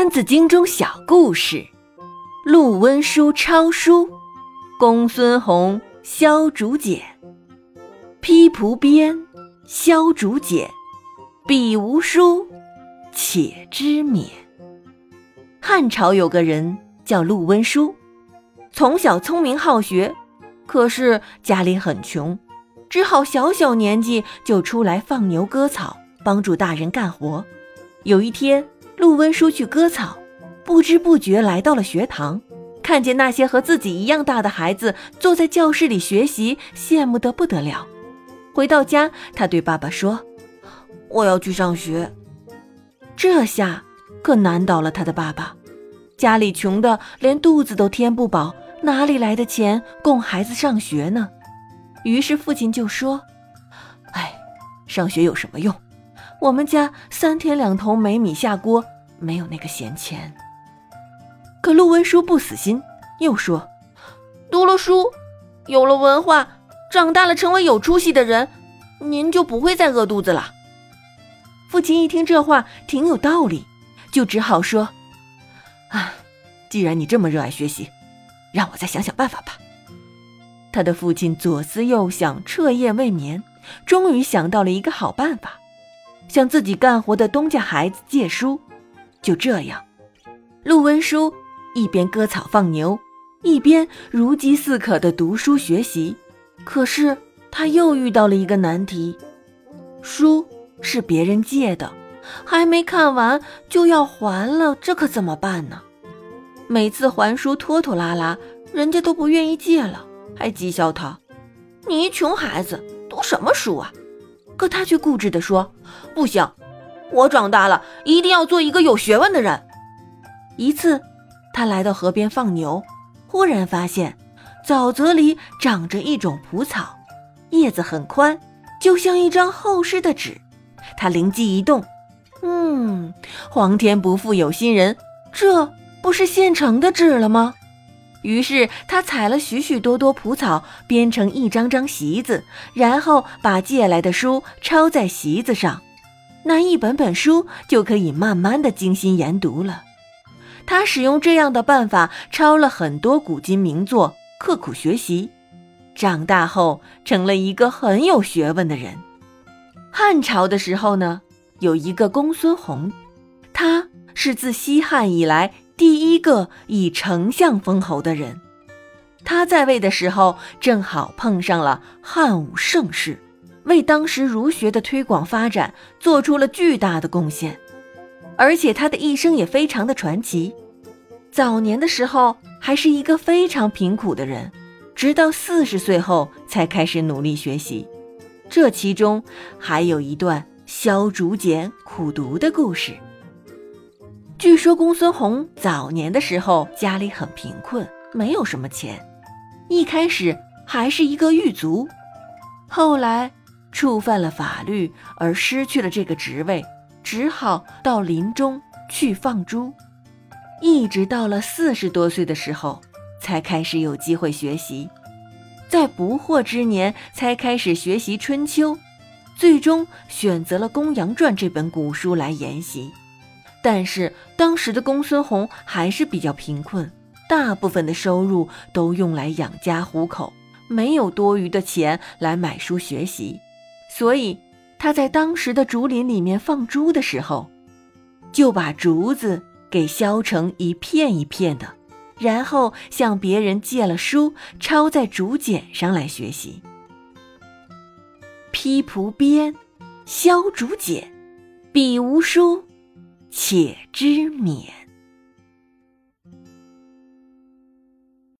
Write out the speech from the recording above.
三字经中小故事：陆温书抄书，公孙弘削竹简。披蒲鞭，削竹简，笔无书，且知勉。汉朝有个人叫陆温书，从小聪明好学，可是家里很穷，只好小小年纪就出来放牛割草，帮助大人干活。有一天，陆温书去割草，不知不觉来到了学堂，看见那些和自己一样大的孩子坐在教室里学习，羡慕得不得了。回到家，他对爸爸说：“我要去上学。”这下可难倒了他的爸爸，家里穷的连肚子都填不饱，哪里来的钱供孩子上学呢？于是父亲就说：“哎，上学有什么用？我们家三天两头没米下锅。”没有那个闲钱，可陆文书不死心，又说：“读了书，有了文化，长大了成为有出息的人，您就不会再饿肚子了。”父亲一听这话挺有道理，就只好说：“啊，既然你这么热爱学习，让我再想想办法吧。”他的父亲左思右想，彻夜未眠，终于想到了一个好办法，向自己干活的东家孩子借书。就这样，陆文书一边割草放牛，一边如饥似渴地读书学习。可是他又遇到了一个难题：书是别人借的，还没看完就要还了，这可怎么办呢？每次还书拖拖拉拉，人家都不愿意借了，还讥笑他：“你一穷孩子读什么书啊？”可他却固执地说：“不行。”我长大了，一定要做一个有学问的人。一次，他来到河边放牛，忽然发现沼泽里长着一种蒲草，叶子很宽，就像一张厚实的纸。他灵机一动，嗯，皇天不负有心人，这不是现成的纸了吗？于是他采了许许多多蒲草，编成一张张席子，然后把借来的书抄在席子上。那一本本书就可以慢慢的精心研读了。他使用这样的办法抄了很多古今名作，刻苦学习，长大后成了一个很有学问的人。汉朝的时候呢，有一个公孙弘，他是自西汉以来第一个以丞相封侯的人。他在位的时候，正好碰上了汉武盛世。为当时儒学的推广发展做出了巨大的贡献，而且他的一生也非常的传奇。早年的时候还是一个非常贫苦的人，直到四十岁后才开始努力学习。这其中还有一段削竹简苦读的故事。据说公孙弘早年的时候家里很贫困，没有什么钱，一开始还是一个狱卒，后来。触犯了法律而失去了这个职位，只好到林中去放猪，一直到了四十多岁的时候，才开始有机会学习，在不惑之年才开始学习《春秋》，最终选择了《公羊传》这本古书来研习。但是当时的公孙弘还是比较贫困，大部分的收入都用来养家糊口，没有多余的钱来买书学习。所以他在当时的竹林里面放猪的时候，就把竹子给削成一片一片的，然后向别人借了书，抄在竹简上来学习。披蒲鞭，削竹简，笔无书，且知勉。